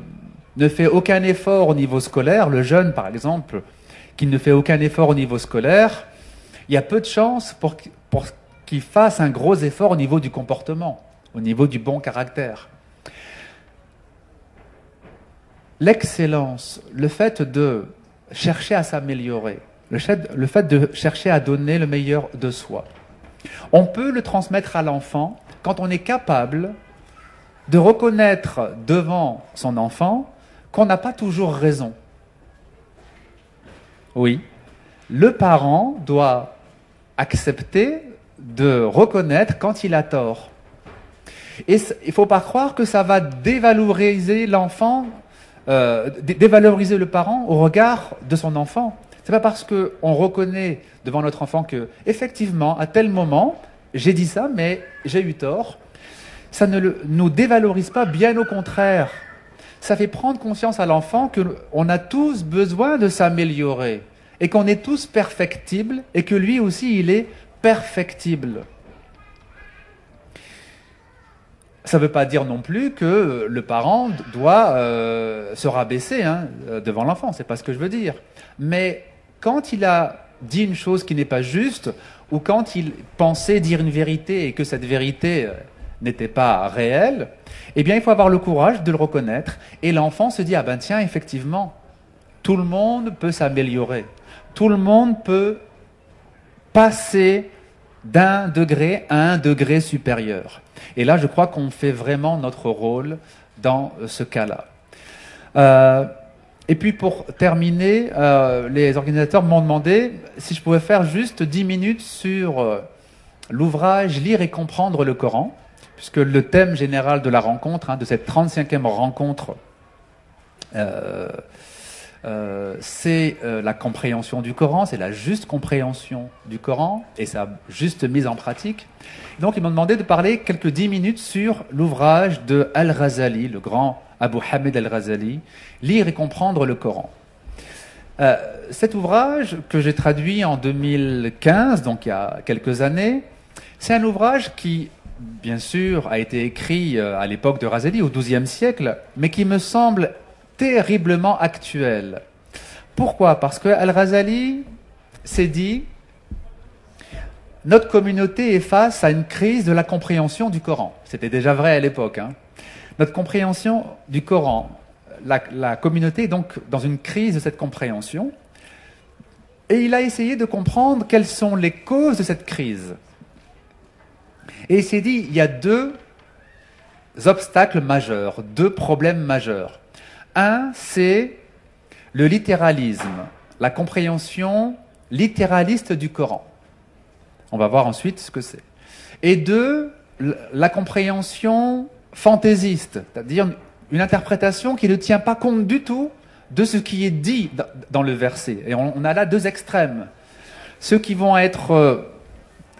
ne fait aucun effort au niveau scolaire, le jeune par exemple, qui ne fait aucun effort au niveau scolaire, il y a peu de chances pour qu'il fasse un gros effort au niveau du comportement, au niveau du bon caractère. L'excellence, le fait de chercher à s'améliorer, le fait de chercher à donner le meilleur de soi, on peut le transmettre à l'enfant quand on est capable de reconnaître devant son enfant qu'on n'a pas toujours raison. Oui, le parent doit accepter de reconnaître quand il a tort. Et il ne faut pas croire que ça va dévaloriser l'enfant, euh, dévaloriser le parent au regard de son enfant. C'est pas parce qu'on reconnaît devant notre enfant que, effectivement, à tel moment, j'ai dit ça, mais j'ai eu tort. Ça ne nous dévalorise pas, bien au contraire. Ça fait prendre conscience à l'enfant qu'on a tous besoin de s'améliorer et qu'on est tous perfectibles et que lui aussi, il est perfectible. Ça ne veut pas dire non plus que le parent doit euh, se rabaisser hein, devant l'enfant, c'est pas ce que je veux dire. Mais quand il a dit une chose qui n'est pas juste, ou quand il pensait dire une vérité et que cette vérité euh, n'était pas réelle, eh bien il faut avoir le courage de le reconnaître. Et l'enfant se dit, ah ben tiens, effectivement, tout le monde peut s'améliorer. Tout le monde peut passer d'un degré à un degré supérieur. Et là, je crois qu'on fait vraiment notre rôle dans ce cas-là. Euh, et puis pour terminer, euh, les organisateurs m'ont demandé si je pouvais faire juste 10 minutes sur euh, l'ouvrage Lire et comprendre le Coran, puisque le thème général de la rencontre, hein, de cette 35e rencontre, euh, c'est la compréhension du Coran, c'est la juste compréhension du Coran et sa juste mise en pratique. Donc ils m'ont demandé de parler quelques 10 minutes sur l'ouvrage de Al-Ghazali, le grand Abu Hamid al-Ghazali, Lire et comprendre le Coran. Euh, cet ouvrage que j'ai traduit en 2015, donc il y a quelques années, c'est un ouvrage qui, bien sûr, a été écrit euh, à l'époque de Ghazali, au XIIe siècle, mais qui me semble terriblement actuel. Pourquoi? Parce que Al-Ghazali s'est dit notre communauté est face à une crise de la compréhension du Coran. C'était déjà vrai à l'époque. Hein notre compréhension du Coran. La, communauté est donc dans une crise de cette compréhension. Et il a essayé de comprendre quelles sont les causes de cette crise. Et il s'est dit, il y a deux obstacles majeurs, deux problèmes majeurs. Un, c'est le littéralisme, la compréhension littéraliste du Coran. On va voir ensuite ce que c'est. Et deux, la compréhension fantaisiste, c'est-à-dire une interprétation qui ne tient pas compte du tout de ce qui est dit dans le verset. Et on a là deux extrêmes. Ceux qui vont être euh,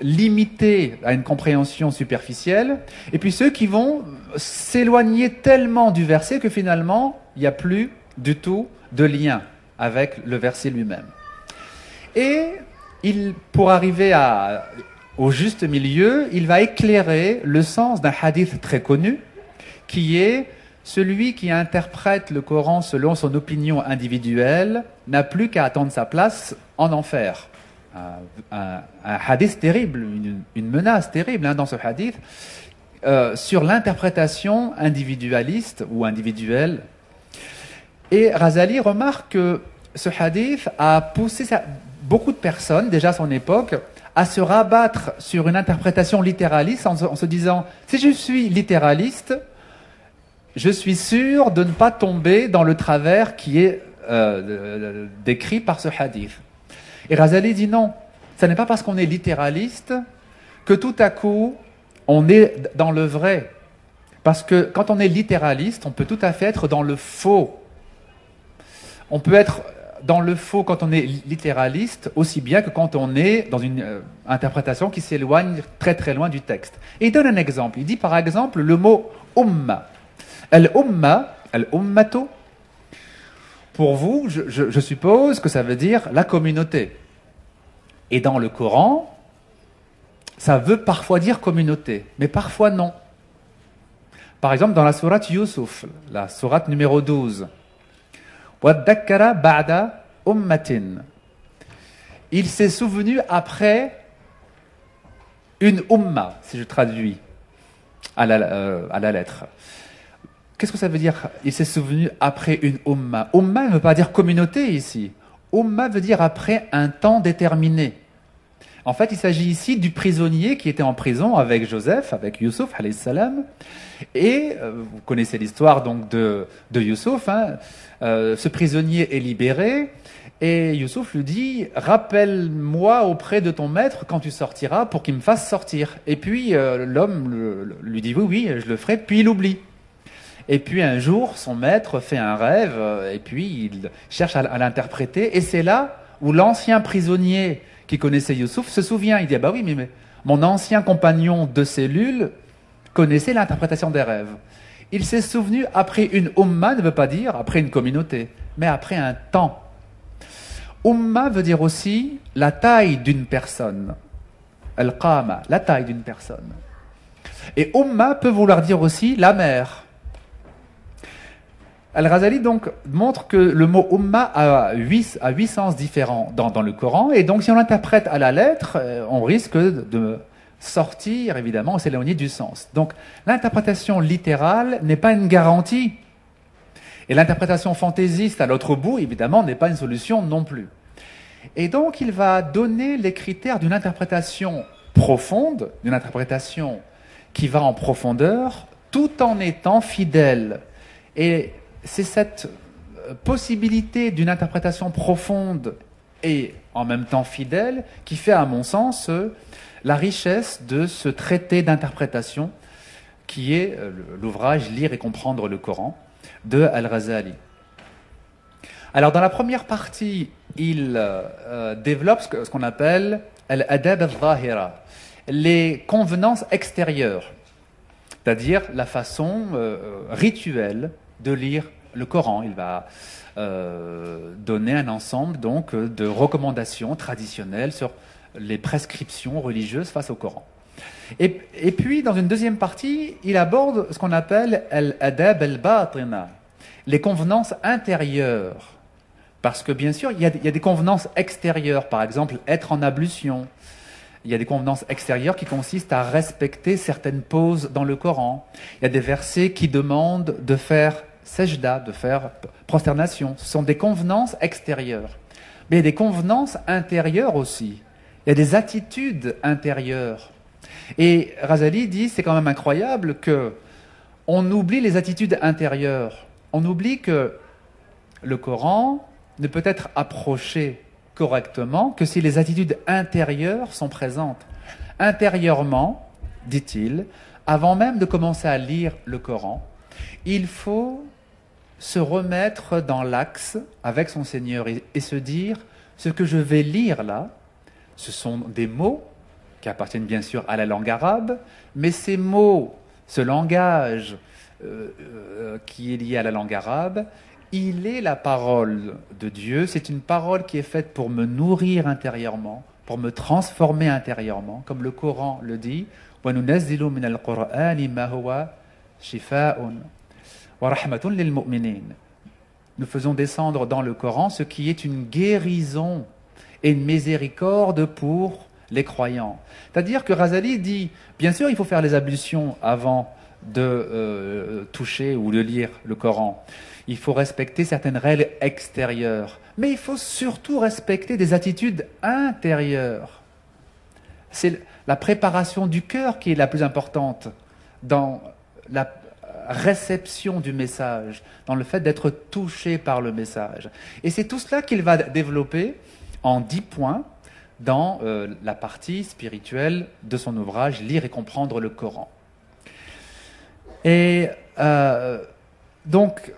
limités à une compréhension superficielle, et puis ceux qui vont s'éloigner tellement du verset que finalement, il n'y a plus du tout de lien avec le verset lui-même. Et il, pour arriver au juste milieu, il va éclairer le sens d'un hadith très connu, qui est celui qui interprète le Coran selon son opinion individuelle n'a plus qu'à attendre sa place en enfer. Un, hadith terrible, une, menace terrible hein, dans ce hadith, euh, sur l'interprétation individualiste ou individuelle. Et Razali remarque que ce hadith a poussé beaucoup de personnes, déjà à son époque, à se rabattre sur une interprétation littéraliste en se, disant, si je suis littéraliste, je suis sûr de ne pas tomber dans le travers qui est euh, décrit par ce hadith. Et Razali dit non, ce n'est pas parce qu'on est littéraliste que tout à coup on est dans le vrai. Parce que quand on est littéraliste, on peut tout à fait être dans le faux. On peut être dans le faux quand on est littéraliste, aussi bien que quand on est dans une euh, interprétation qui s'éloigne très très loin du texte. Et il donne un exemple. Il dit par exemple le mot umma. Al-umma, al-ummato, pour vous, je, suppose que ça veut dire la communauté. Et dans le Coran, ça veut parfois dire communauté, mais parfois non. Par exemple, dans la sourate Yusuf, la sourate numéro 12, ba'da ummatin. Il s'est souvenu après une umma, si je traduis à la, euh, à la lettre. Qu'est-ce que ça veut dire Il s'est souvenu après une umma. Umma ne veut pas dire communauté ici. Umma veut dire après un temps déterminé. En fait, il s'agit ici du prisonnier qui était en prison avec Joseph, avec Youssouf, salam. Et euh, vous connaissez l'histoire donc de, de Youssouf. Hein. Euh, ce prisonnier est libéré et Youssouf lui dit Rappelle-moi auprès de ton maître quand tu sortiras pour qu'il me fasse sortir. Et puis euh, l'homme lui dit Oui, oui, je le ferai. Puis il oublie. Et puis un jour, son maître fait un rêve et puis il cherche à, l'interpréter. Et c'est là où l'ancien prisonnier qui connaissait Youssouf, se souvient. Il dit, ah bah oui, mais, mon ancien compagnon de cellule connaissait l'interprétation des rêves. Il s'est souvenu après une umma, ne veut pas dire après une communauté, mais après un temps. Umma veut dire aussi la taille d'une personne. Al-qama, la taille d'une personne. Et umma peut vouloir dire aussi la mer. Al-Ghazali donc montre que le mot umma a huit, a huit sens différents dans, dans, le Coran, et donc si on l'interprète à la lettre, euh, on risque de sortir évidemment, s'éloigner du sens. Donc l'interprétation littérale n'est pas une garantie, et l'interprétation fantaisiste à l'autre bout, évidemment, n'est pas une solution non plus. Et donc il va donner les critères d'une interprétation profonde, d'une interprétation qui va en profondeur, tout en étant fidèle. Et c'est cette euh, possibilité d'une interprétation profonde et en même temps fidèle qui fait, à mon sens, euh, la richesse de ce traité d'interprétation qui est euh, l'ouvrage Lire et comprendre le Coran de Al-Razali. Alors, dans la première partie, il développe ce qu'on appelle les convenances extérieures, c'est-à-dire la façon rituelle de lire le Coran. Il va euh, donner un ensemble donc de recommandations traditionnelles sur les prescriptions religieuses face au Coran. Et, puis, dans une deuxième partie, il aborde ce qu'on appelle al-adab al-batina, les convenances intérieures. Parce que bien sûr, il y, a, il y, a, des convenances extérieures, par exemple être en ablution. Il y a des convenances extérieures qui consistent à respecter certaines poses dans le Coran. Il y a des versets qui demandent de faire sajda, de faire prosternation. Ce sont des convenances extérieures. Mais il y a des convenances intérieures aussi. Il y a des attitudes intérieures. Et Razali dit, c'est quand même incroyable que on oublie les attitudes intérieures. On oublie que le Coran ne peut être approché correctement que si les attitudes intérieures sont présentes. Intérieurement, dit-il, avant même de commencer à lire le Coran, il faut se remettre dans l'axe avec son Seigneur et, se dire, ce que je vais lire là, ce sont des mots qui appartiennent bien sûr à la langue arabe, mais ces mots, ce langage euh, euh, qui est lié à la langue arabe, il est la parole de Dieu, c'est une parole qui est faite pour me nourrir intérieurement, pour me transformer intérieurement, comme le Coran le dit, nous faisons descendre dans le Coran ce qui est une guérison et une miséricorde pour les croyants. C'est-à-dire que Razali dit, bien sûr, il faut faire les ablutions avant de euh, toucher ou de lire le Coran. Il faut respecter certaines règles extérieures. Mais il faut surtout respecter des attitudes intérieures. C'est la préparation du cœur qui est la plus importante dans la réception du message, dans le fait d'être touché par le message. Et c'est tout cela qu'il va développer en dix points dans euh, la partie spirituelle de son ouvrage Lire et comprendre le Coran. Et euh, donc,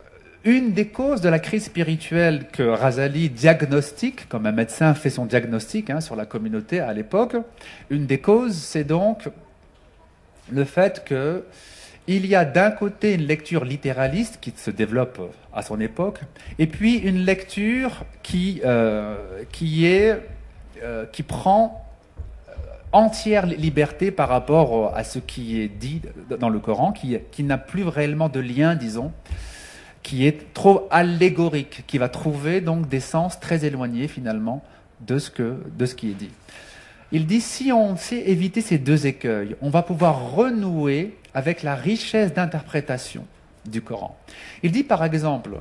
une des causes de la crise spirituelle que Razali diagnostique, comme un médecin fait son diagnostic hein, sur la communauté à l'époque, une des causes, c'est donc le fait que il y a d'un côté une lecture littéraliste qui se développe à son époque, et puis une lecture qui, euh, euh, prend entière liberté par rapport à ce qui est dit dans le Coran, qui, n'a plus réellement de lien, disons, qui est trop allégorique, qui va trouver donc des sens très éloignés finalement de ce qui est dit. Il dit si on sait éviter ces deux écueils, on va pouvoir renouer avec la richesse d'interprétation du Coran. Il dit par exemple,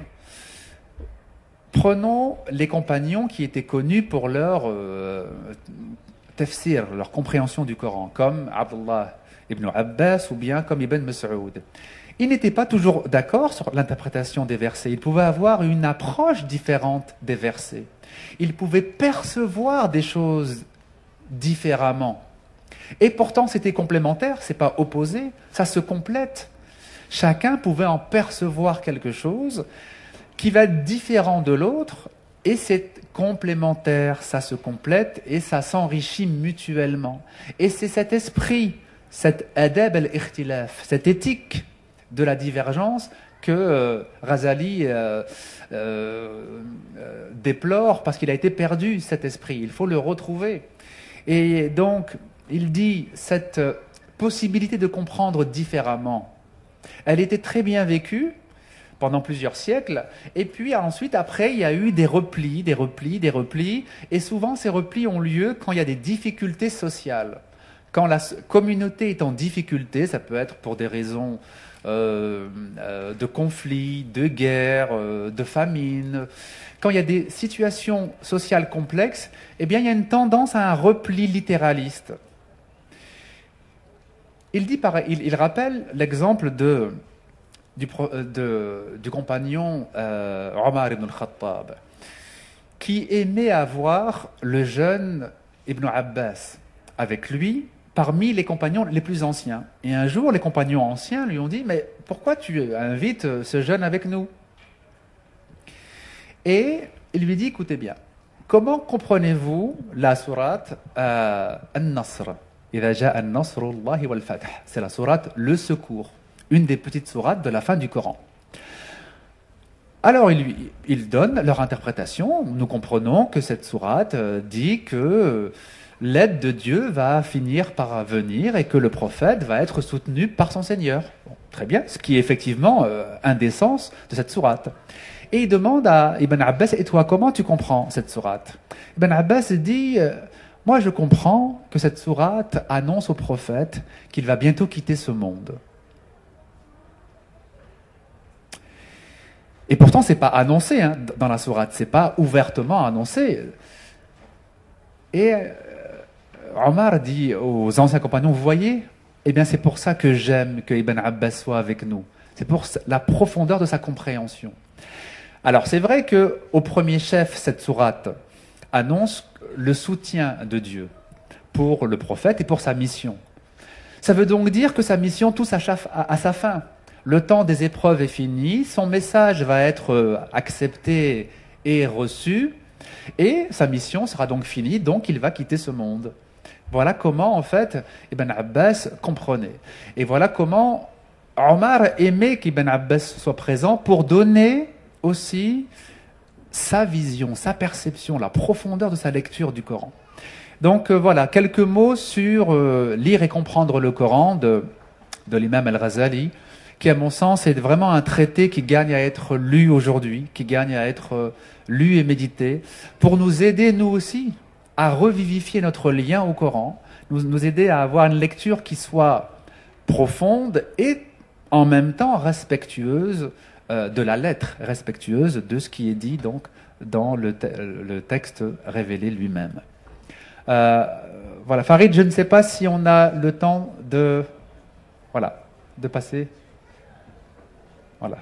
prenons les compagnons qui étaient connus pour leur euh, tafsir, leur compréhension du Coran, comme Abdullah ibn Abbas ou bien comme Ibn Mas'ud. Ils n'étaient pas toujours d'accord sur l'interprétation des versets. Ils pouvaient avoir une approche différente des versets. Ils pouvaient percevoir des choses différemment. Et pourtant, c'était complémentaire, c'est pas opposé, ça se complète. Chacun pouvait en percevoir quelque chose qui va être différent de l'autre, et c'est complémentaire, ça se complète et ça s'enrichit mutuellement. Et c'est cet esprit, cet adab al-ikhtilaf, cette éthique de la divergence que euh, Razali euh, euh, déplore parce qu'il a été perdu, cet esprit. Il faut le retrouver. Et donc, il dit, cette possibilité de comprendre différemment, elle était très bien vécue pendant plusieurs siècles. Et puis ensuite, après, il y a eu des replis, des replis, des replis. Et souvent, ces replis ont lieu quand il y a des difficultés sociales. Quand la communauté est en difficulté, ça peut être pour des raisons euh, euh, de conflits, de guerre, euh, de famine. Quand il y a des situations sociales complexes, eh bien, il y a une tendance à un repli littéraliste. Il, dit, il, rappelle l'exemple de du, euh, du compagnon Omar ibn al-Khattab, qui aimait avoir le jeune Ibn Abbas avec lui parmi les compagnons les plus anciens. Et un jour, les compagnons anciens lui ont dit, mais pourquoi tu invites ce jeune avec nous? Et il lui dit, écoutez bien, comment comprenez-vous la sourate euh, An-Nasr? C'est la sourate Le Secours une des petites sourates de la fin du Coran. Alors ils, il donnent leur interprétation. Nous comprenons que cette sourate euh, dit que euh, l'aide de Dieu va finir par venir et que le prophète va être soutenu par son Seigneur. très bien, ce qui est effectivement euh, sens de cette sourate. Et il demande à Ibn Abbas, et toi, comment tu comprends cette sourate? Ibn Abbas dit, moi je comprends que cette sourate annonce au prophète qu'il va bientôt quitter ce monde. Et pourtant, c'est pas annoncé hein, dans la sourate, c'est pas ouvertement annoncé. Et euh, Omar dit aux anciens compagnons, vous voyez, eh bien c'est pour ça que j'aime que Ibn Abbas soit avec nous. C'est pour la profondeur de sa compréhension. Alors c'est vrai que au premier chef, cette sourate annonce le soutien de Dieu pour le prophète et pour sa mission. Ça veut donc dire que sa mission touche à sa fin le temps des épreuves est fini, son message va être euh, accepté et reçu, et sa mission sera donc finie, donc il va quitter ce monde. Voilà comment, en fait, Ibn Abbas comprenait. Et voilà comment Omar aimait qu'Ibn Abbas soit présent pour donner aussi sa vision, sa perception, la profondeur de sa lecture du Coran. Donc euh, voilà, quelques mots sur euh, lire et comprendre le Coran de, l'imam al-Ghazali qui, à mon sens, est vraiment un traité qui gagne à être lu aujourd'hui, qui gagne à être euh, lu et médité, pour nous aider, nous aussi, à revivifier notre lien au Coran, nous, aider à avoir une lecture qui soit profonde et en même temps respectueuse euh, de la lettre, respectueuse de ce qui est dit donc dans le, le texte révélé lui-même. Euh, voilà, Farid, je ne sais pas si on a le temps de, voilà, de passer. Voilà.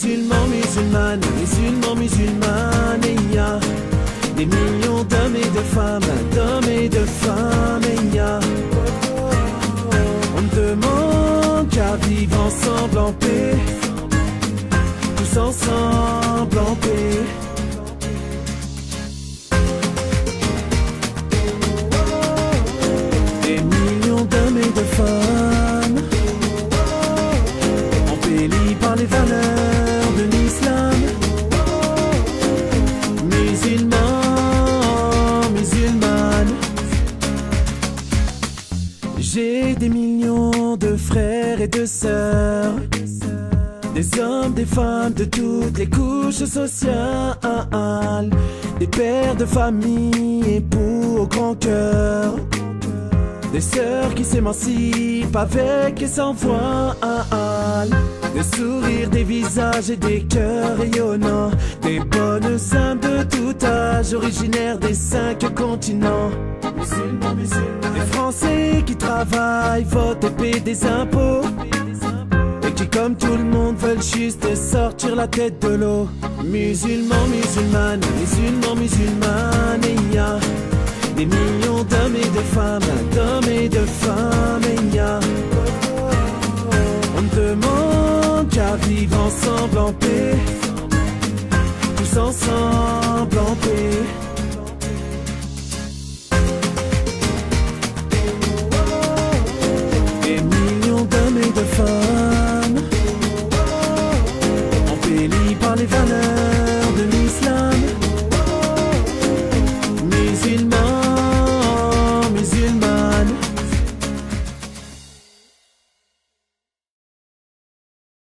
Musulmans, musulmanes, musulmans, musulmanes, il y a des millions d'hommes et de femmes, d'hommes et de femmes, il y a. On ne demande qu'à vivre ensemble en paix ensemble en paix. Des millions d'hommes et de femmes Des hommes, des femmes de toutes les couches sociales. Des pères de famille, époux au grand cœur. Des sœurs qui s'émancipent avec et sans voile. Des sourires, des visages et des cœurs rayonnants. Des bonnes âmes de tout âge, originaires des cinq continents. Des Français qui travaillent, votent et paient des impôts. Et qui, comme tout le monde, veulent juste sortir la tête de l'eau. Musulmans, musulmanes, musulmans, musulmanes, et y a des millions d'hommes et de femmes, d'hommes et de femmes, et y a. On demande vivre ensemble en paix. Tous ensemble en paix. Des millions d'hommes et de femmes.